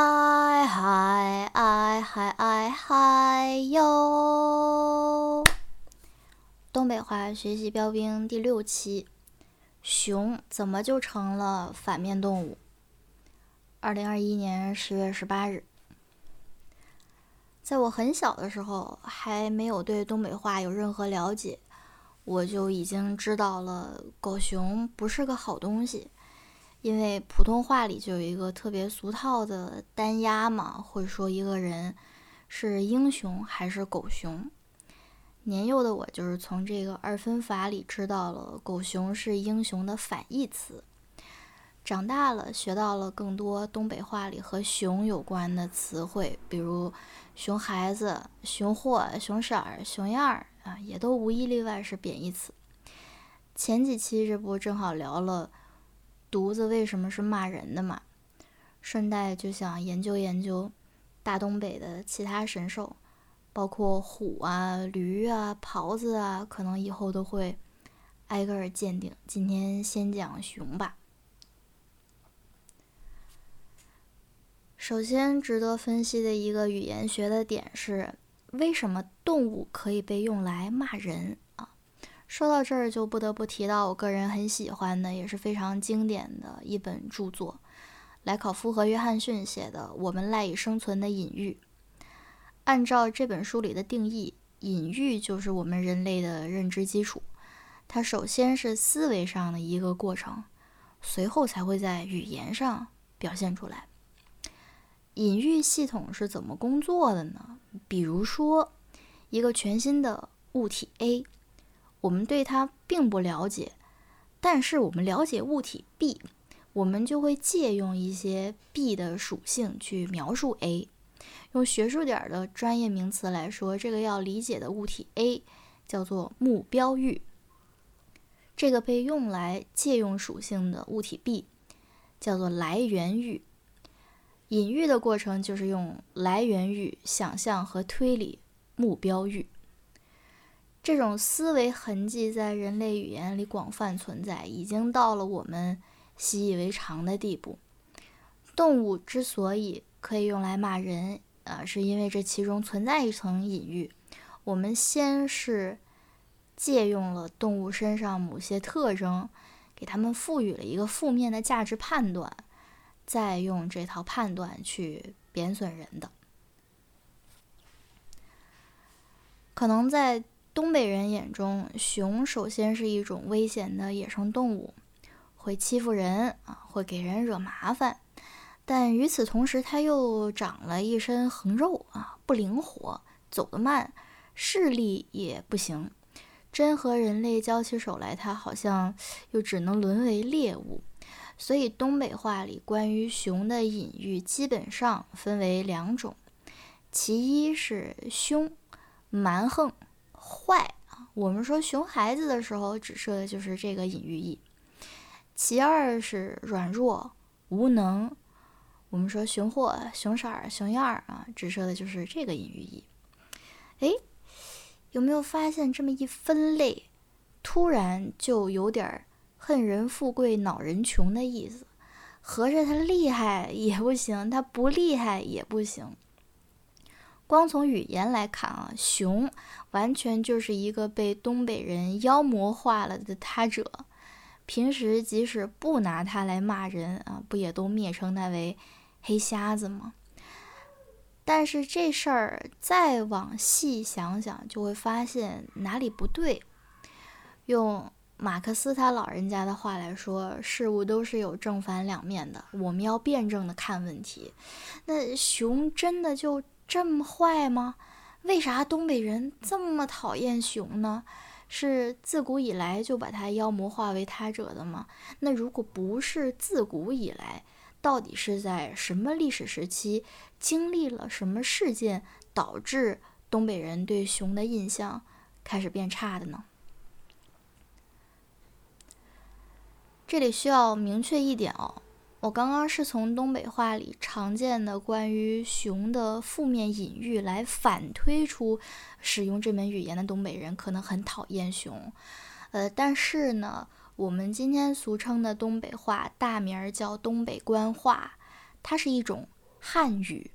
哎嗨哎嗨哎嗨哟！东北话学习标兵第六期：熊怎么就成了反面动物？二零二一年十月十八日，在我很小的时候，还没有对东北话有任何了解，我就已经知道了狗熊不是个好东西。因为普通话里就有一个特别俗套的单押嘛，会说一个人是英雄还是狗熊。年幼的我就是从这个二分法里知道了狗熊是英雄的反义词。长大了学到了更多东北话里和熊有关的词汇，比如熊孩子、熊货、熊色儿、熊样儿啊，也都无一例外是贬义词。前几期这不正好聊了。犊子为什么是骂人的嘛？顺带就想研究研究大东北的其他神兽，包括虎啊、驴啊、狍子啊，可能以后都会挨个儿鉴定。今天先讲熊吧。首先值得分析的一个语言学的点是，为什么动物可以被用来骂人？说到这儿，就不得不提到我个人很喜欢的，也是非常经典的一本著作——莱考夫和约翰逊写的《我们赖以生存的隐喻》。按照这本书里的定义，隐喻就是我们人类的认知基础。它首先是思维上的一个过程，随后才会在语言上表现出来。隐喻系统是怎么工作的呢？比如说，一个全新的物体 A。我们对它并不了解，但是我们了解物体 B，我们就会借用一些 B 的属性去描述 A。用学术点的专业名词来说，这个要理解的物体 A 叫做目标域，这个被用来借用属性的物体 B 叫做来源域。隐喻的过程就是用来源域想象和推理目标域。这种思维痕迹在人类语言里广泛存在，已经到了我们习以为常的地步。动物之所以可以用来骂人，啊，是因为这其中存在一层隐喻。我们先是借用了动物身上某些特征，给它们赋予了一个负面的价值判断，再用这套判断去贬损人的。可能在。东北人眼中，熊首先是一种危险的野生动物，会欺负人啊，会给人惹麻烦。但与此同时，它又长了一身横肉啊，不灵活，走得慢，视力也不行。真和人类交起手来，它好像又只能沦为猎物。所以，东北话里关于熊的隐喻基本上分为两种：其一是凶、蛮横。坏啊！我们说熊孩子的时候，指涉的就是这个隐喻意。其二是软弱无能，我们说熊货、熊色儿、熊样儿啊，指涉的就是这个隐喻意。哎，有没有发现这么一分类，突然就有点恨人富贵恼人穷的意思？合着他厉害也不行，他不厉害也不行。光从语言来看啊，熊完全就是一个被东北人妖魔化了的他者。平时即使不拿它来骂人啊，不也都蔑称它为黑瞎子吗？但是这事儿再往细想想，就会发现哪里不对。用马克思他老人家的话来说，事物都是有正反两面的，我们要辩证的看问题。那熊真的就？这么坏吗？为啥东北人这么讨厌熊呢？是自古以来就把它妖魔化为他者的吗？那如果不是自古以来，到底是在什么历史时期经历了什么事件，导致东北人对熊的印象开始变差的呢？这里需要明确一点哦。我刚刚是从东北话里常见的关于熊的负面隐喻来反推出，使用这门语言的东北人可能很讨厌熊。呃，但是呢，我们今天俗称的东北话大名儿叫东北官话，它是一种汉语。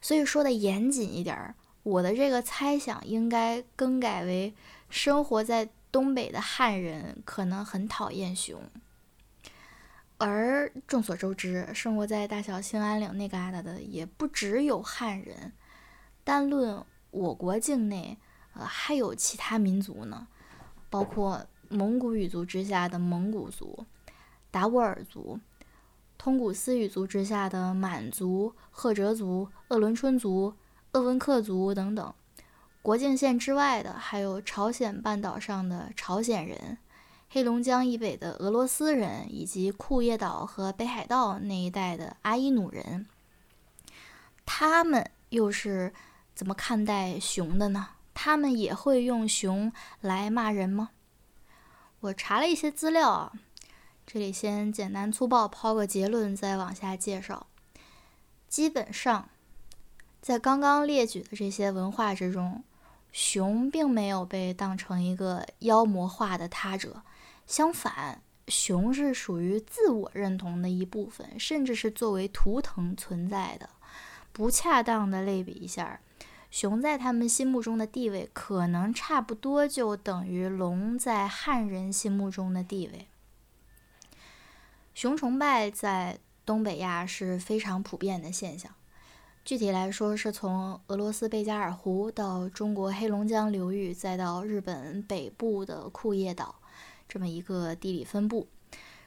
所以说的严谨一点儿，我的这个猜想应该更改为：生活在东北的汉人可能很讨厌熊。而众所周知，生活在大小兴安岭那旮瘩的也不只有汉人，单论我国境内，呃，还有其他民族呢，包括蒙古语族之下的蒙古族、达斡尔族。通古斯语族之下的满族、赫哲族、鄂伦春族、鄂温克族等等，国境线之外的还有朝鲜半岛上的朝鲜人、黑龙江以北的俄罗斯人，以及库页岛和北海道那一带的阿伊努人。他们又是怎么看待熊的呢？他们也会用熊来骂人吗？我查了一些资料啊。这里先简单粗暴抛个结论，再往下介绍。基本上，在刚刚列举的这些文化之中，熊并没有被当成一个妖魔化的他者，相反，熊是属于自我认同的一部分，甚至是作为图腾存在的。不恰当的类比一下，熊在他们心目中的地位，可能差不多就等于龙在汉人心目中的地位。熊崇拜在东北亚是非常普遍的现象。具体来说，是从俄罗斯贝加尔湖到中国黑龙江流域，再到日本北部的库页岛，这么一个地理分布。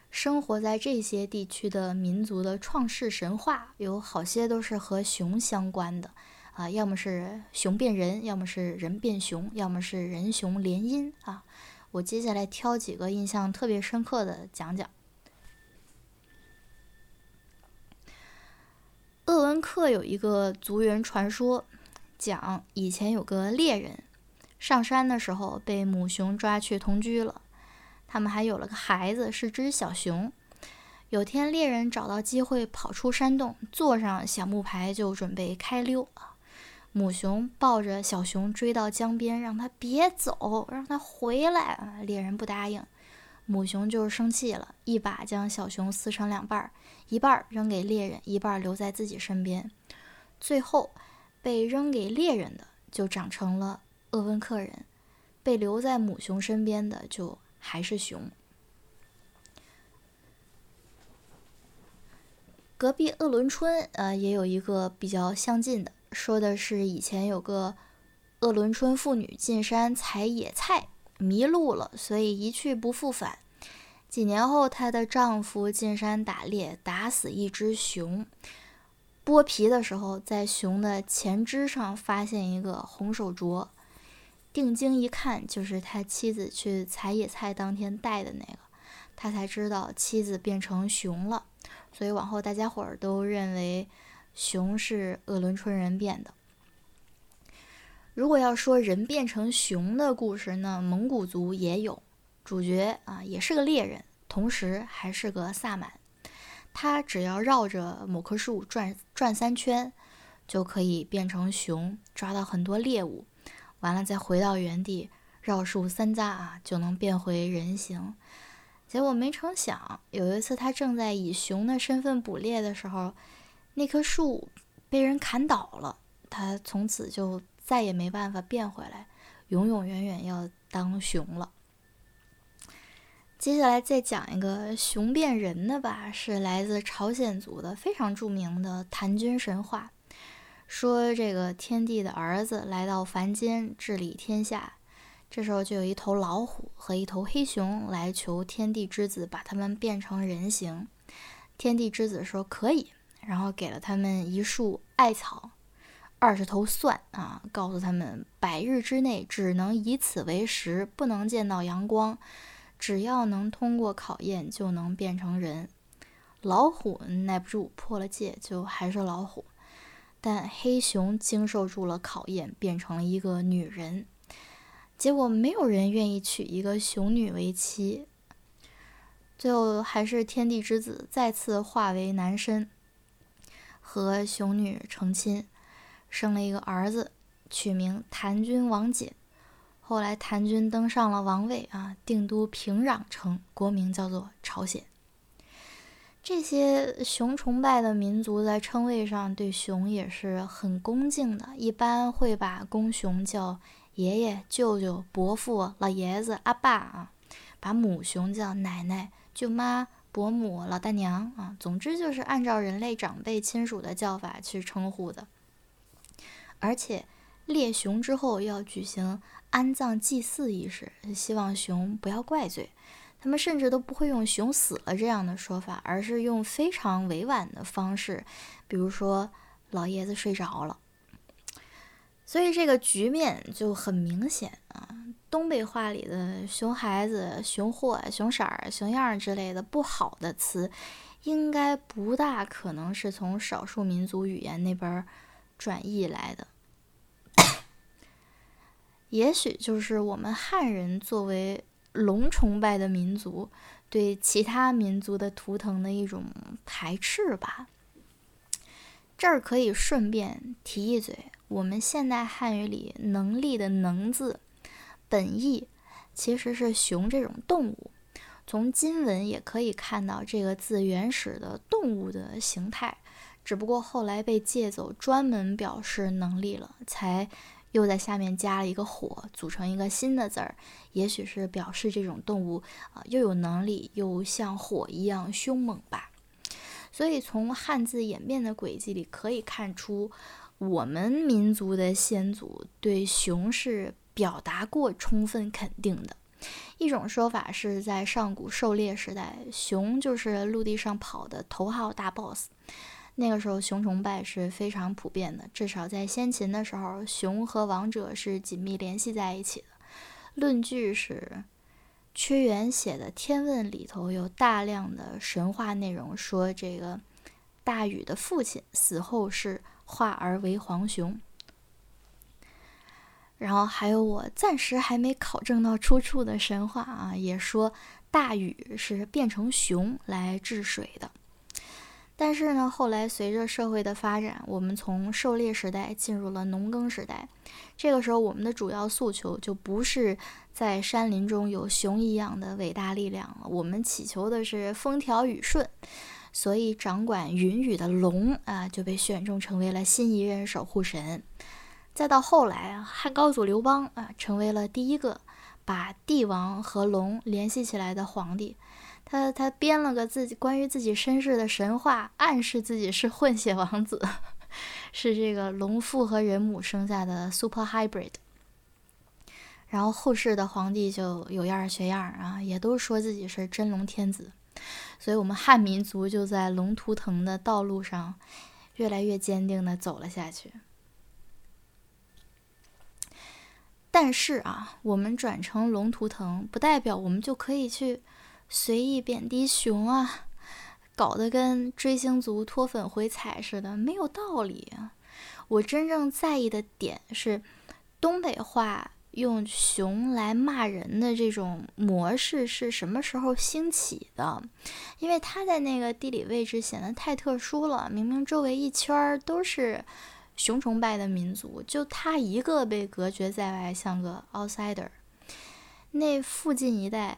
生活在这些地区的民族的创世神话，有好些都是和熊相关的啊，要么是熊变人，要么是人变熊，要么是人熊联姻啊。我接下来挑几个印象特别深刻的讲讲。鄂温克有一个族源传说，讲以前有个猎人上山的时候被母熊抓去同居了，他们还有了个孩子，是只小熊。有天猎人找到机会跑出山洞，坐上小木牌就准备开溜啊。母熊抱着小熊追到江边，让他别走，让他回来。猎人不答应。母熊就生气了，一把将小熊撕成两半儿，一半扔给猎人，一半留在自己身边。最后，被扔给猎人的就长成了鄂温克人，被留在母熊身边的就还是熊。隔壁鄂伦春，呃，也有一个比较相近的，说的是以前有个鄂伦春妇女进山采野菜。迷路了，所以一去不复返。几年后，她的丈夫进山打猎，打死一只熊。剥皮的时候，在熊的前肢上发现一个红手镯。定睛一看，就是他妻子去采野菜当天带的那个。他才知道妻子变成熊了。所以往后大家伙儿都认为熊是鄂伦春人变的。如果要说人变成熊的故事，呢蒙古族也有，主角啊也是个猎人，同时还是个萨满。他只要绕着某棵树转转三圈，就可以变成熊，抓到很多猎物。完了再回到原地绕树三匝啊，就能变回人形。结果没成想，有一次他正在以熊的身份捕猎的时候，那棵树被人砍倒了，他从此就。再也没办法变回来，永永远远要当熊了。接下来再讲一个熊变人的吧，是来自朝鲜族的非常著名的谭君神话。说这个天帝的儿子来到凡间治理天下，这时候就有一头老虎和一头黑熊来求天帝之子把他们变成人形。天帝之子说可以，然后给了他们一束艾草。二十头蒜啊，告诉他们百日之内只能以此为食，不能见到阳光。只要能通过考验，就能变成人。老虎耐不住，破了戒，就还是老虎。但黑熊经受住了考验，变成了一个女人。结果没有人愿意娶一个熊女为妻。最后还是天地之子再次化为男身，和熊女成亲。生了一个儿子，取名谭君王翦。后来谭军登上了王位啊，定都平壤城，国名叫做朝鲜。这些熊崇拜的民族在称谓上对熊也是很恭敬的，一般会把公熊叫爷爷、舅舅、伯父、老爷子、阿爸啊，把母熊叫奶奶、舅妈、伯母、老大娘啊，总之就是按照人类长辈亲属的叫法去称呼的。而且猎熊之后要举行安葬祭祀仪式，希望熊不要怪罪。他们甚至都不会用“熊死了”这样的说法，而是用非常委婉的方式，比如说“老爷子睡着了”。所以这个局面就很明显啊。东北话里的“熊孩子”“熊货”“熊色儿”“熊样儿”之类的不好的词，应该不大可能是从少数民族语言那边转译来的。也许就是我们汉人作为。龙崇拜的民族对其他民族的图腾的一种排斥吧。这儿可以顺便提一嘴，我们现代汉语里“能力”的“能”字，本意其实是熊这种动物。从金文也可以看到这个字原始的动物的形态，只不过后来被借走，专门表示能力了，才。又在下面加了一个火，组成一个新的字儿，也许是表示这种动物啊又有能力又像火一样凶猛吧。所以从汉字演变的轨迹里可以看出，我们民族的先祖对熊是表达过充分肯定的。一种说法是在上古狩猎时代，熊就是陆地上跑的头号大 boss。那个时候，熊崇拜是非常普遍的。至少在先秦的时候，熊和王者是紧密联系在一起的。论据是屈原写的《天问》里头有大量的神话内容，说这个大禹的父亲死后是化而为黄熊。然后还有我暂时还没考证到出处的神话啊，也说大禹是变成熊来治水的。但是呢，后来随着社会的发展，我们从狩猎时代进入了农耕时代。这个时候，我们的主要诉求就不是在山林中有熊一样的伟大力量了，我们祈求的是风调雨顺。所以，掌管云雨的龙啊，就被选中成为了新一任守护神。再到后来啊，汉高祖刘邦啊，成为了第一个把帝王和龙联系起来的皇帝。他他编了个自己关于自己身世的神话，暗示自己是混血王子，是这个龙父和人母生下的 super hybrid。然后后世的皇帝就有样学样啊，也都说自己是真龙天子。所以，我们汉民族就在龙图腾的道路上越来越坚定的走了下去。但是啊，我们转成龙图腾，不代表我们就可以去。随意贬低熊啊，搞得跟追星族脱粉回踩似的，没有道理。我真正在意的点是，东北话用熊来骂人的这种模式是什么时候兴起的？因为它在那个地理位置显得太特殊了。明明周围一圈都是熊崇拜的民族，就他一个被隔绝在外，像个 outsider。那附近一带。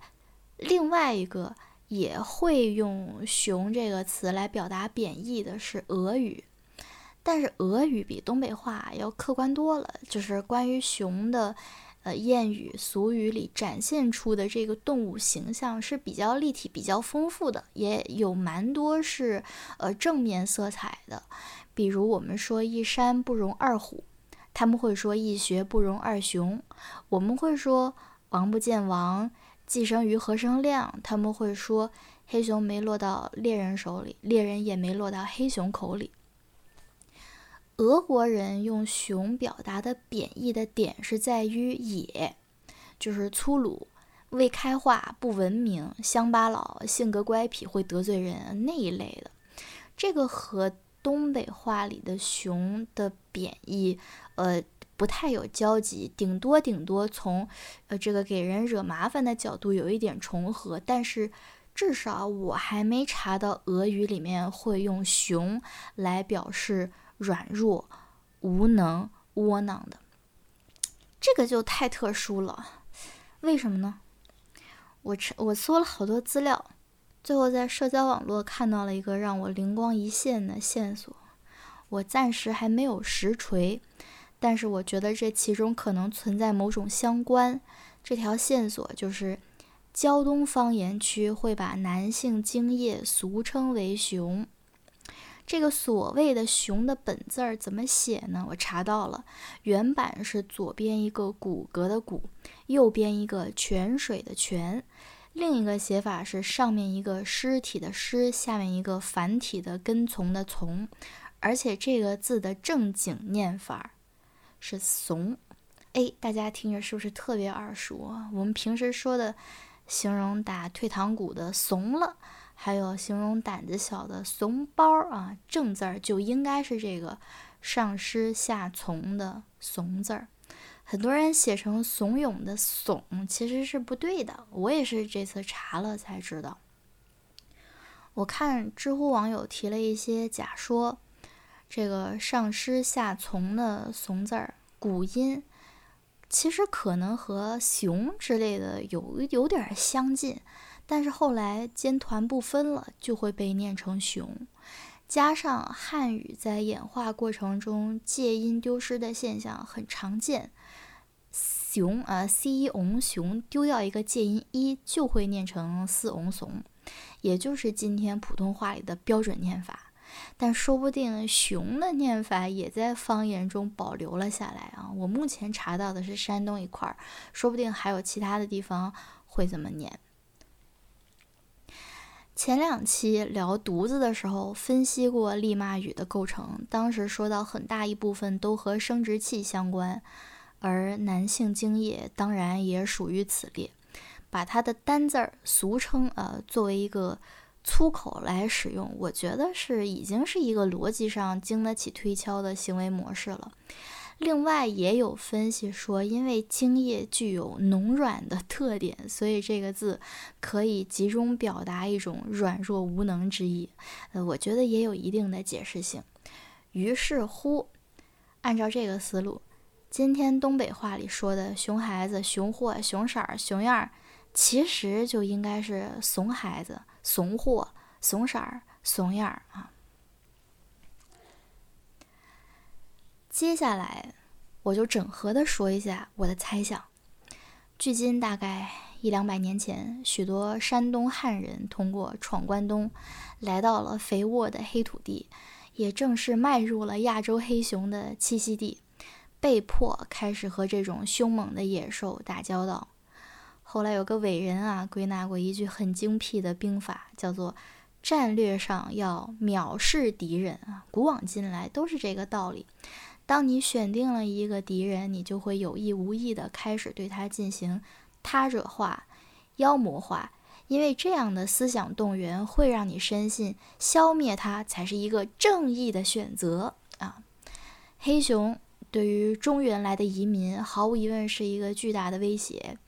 另外一个也会用“熊”这个词来表达贬义的是俄语，但是俄语比东北话要客观多了。就是关于熊的，呃，谚语俗语里展现出的这个动物形象是比较立体、比较丰富的，也有蛮多是呃正面色彩的。比如我们说一山不容二虎，他们会说一学不容二熊。我们会说王不见王。寄生于何生亮，他们会说黑熊没落到猎人手里，猎人也没落到黑熊口里。俄国人用熊表达的贬义的点是在于野，就是粗鲁、未开化、不文明、乡巴佬、性格乖僻、会得罪人那一类的。这个和东北话里的熊的贬义，呃。不太有交集，顶多顶多从，呃，这个给人惹麻烦的角度有一点重合，但是至少我还没查到俄语里面会用“熊”来表示软弱、无能、窝囊的，这个就太特殊了。为什么呢？我查我搜了好多资料，最后在社交网络看到了一个让我灵光一现的线索，我暂时还没有实锤，但是我觉得这其中可能存在某种相关。这条线索就是，胶东方言区会把男性精液俗称为“熊”。这个所谓的“熊”的本字儿怎么写呢？我查到了，原版是左边一个骨骼的“骨”，右边一个泉水的“泉”。另一个写法是上面一个尸体的“尸”，下面一个繁体的“跟从”的“从”。而且这个字的正经念法儿是“怂”。哎，大家听着是不是特别耳熟啊？我们平时说的形容打退堂鼓的“怂了”。还有形容胆子小的怂包啊，正字儿就应该是这个上失下从的怂字儿。很多人写成怂恿的怂，其实是不对的。我也是这次查了才知道。我看知乎网友提了一些假说，这个上失下从的怂字儿古音，其实可能和熊之类的有有点相近。但是后来尖团不分了，就会被念成熊。加上汉语在演化过程中借音丢失的现象很常见，熊啊，c 翁熊丢掉一个借音一，就会念成四翁怂，也就是今天普通话里的标准念法。但说不定熊的念法也在方言中保留了下来啊！我目前查到的是山东一块儿，说不定还有其他的地方会这么念。前两期聊犊子的时候，分析过利骂语的构成。当时说到很大一部分都和生殖器相关，而男性精液当然也属于此列。把它的单字儿俗称呃作为一个粗口来使用，我觉得是已经是一个逻辑上经得起推敲的行为模式了。另外也有分析说，因为精液具有浓软的特点，所以这个字可以集中表达一种软弱无能之意。呃，我觉得也有一定的解释性。于是乎，按照这个思路，今天东北话里说的“熊孩子”“熊货”“熊色儿”“熊样儿”，其实就应该是“怂孩子”“怂货”“怂色儿”“怂样儿”啊。接下来，我就整合的说一下我的猜想。距今大概一两百年前，许多山东汉人通过闯关东，来到了肥沃的黑土地，也正式迈入了亚洲黑熊的栖息地，被迫开始和这种凶猛的野兽打交道。后来有个伟人啊，归纳过一句很精辟的兵法，叫做“战略上要藐视敌人”啊，古往今来都是这个道理。当你选定了一个敌人，你就会有意无意地开始对他进行他者化、妖魔化，因为这样的思想动员会让你深信消灭他才是一个正义的选择啊！黑熊对于中原来的移民毫无疑问是一个巨大的威胁，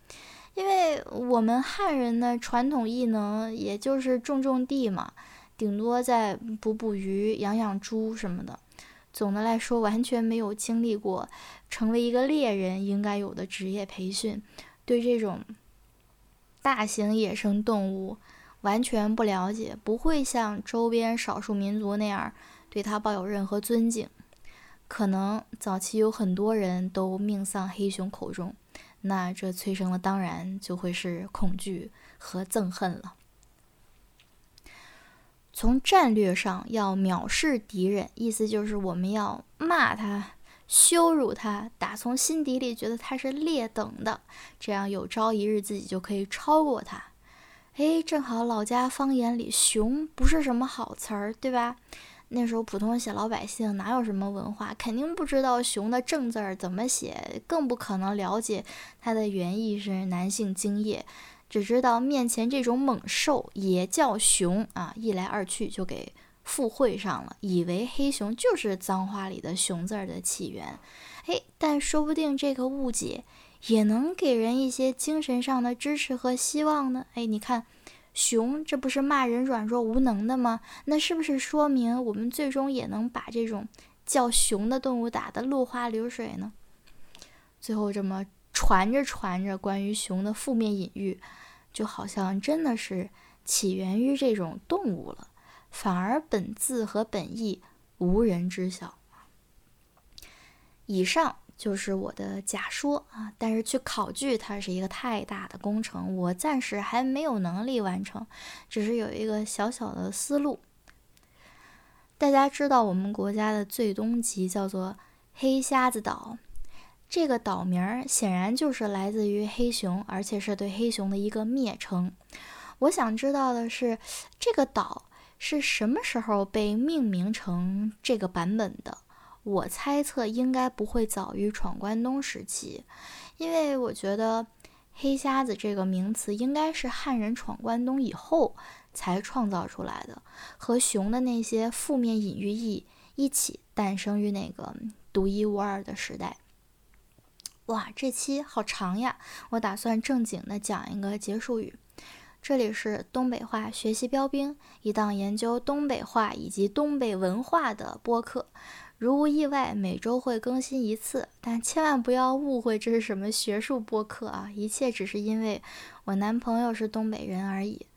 因为我们汉人的传统异能也就是种种地嘛，顶多在捕捕鱼、养养猪什么的。总的来说，完全没有经历过成为一个猎人应该有的职业培训，对这种大型野生动物完全不了解，不会像周边少数民族那样对它抱有任何尊敬。可能早期有很多人都命丧黑熊口中，那这催生的当然就会是恐惧和憎恨了。从战略上要藐视敌人，意思就是我们要骂他、羞辱他，打从心底里觉得他是劣等的，这样有朝一日自己就可以超过他。哎，正好老家方言里“熊”不是什么好词儿，对吧？那时候普通小老百姓哪有什么文化，肯定不知道“熊”的正字儿怎么写，更不可能了解它的原意是男性精液。只知道面前这种猛兽也叫熊啊，一来二去就给附会上了，以为黑熊就是脏话里的“熊”字儿的起源。哎，但说不定这个误解也能给人一些精神上的支持和希望呢。哎，你看，熊这不是骂人软弱无能的吗？那是不是说明我们最终也能把这种叫熊的动物打得落花流水呢？最后这么传着传着，关于熊的负面隐喻。就好像真的是起源于这种动物了，反而本字和本意无人知晓。以上就是我的假说啊，但是去考据它是一个太大的工程，我暂时还没有能力完成，只是有一个小小的思路。大家知道我们国家的最东极叫做黑瞎子岛。这个岛名儿显然就是来自于黑熊，而且是对黑熊的一个蔑称。我想知道的是，这个岛是什么时候被命名成这个版本的？我猜测应该不会早于闯关东时期，因为我觉得“黑瞎子”这个名词应该是汉人闯关东以后才创造出来的，和熊的那些负面隐喻意一起诞生于那个独一无二的时代。哇，这期好长呀！我打算正经的讲一个结束语。这里是东北话学习标兵，一档研究东北话以及东北文化的播客。如无意外，每周会更新一次，但千万不要误会这是什么学术播客啊！一切只是因为我男朋友是东北人而已。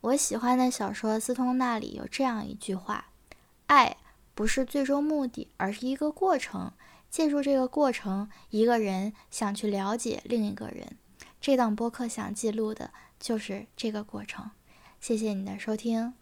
我喜欢的小说《斯通纳》里有这样一句话：“爱不是最终目的，而是一个过程。”借助这个过程，一个人想去了解另一个人。这档播客想记录的就是这个过程。谢谢你的收听。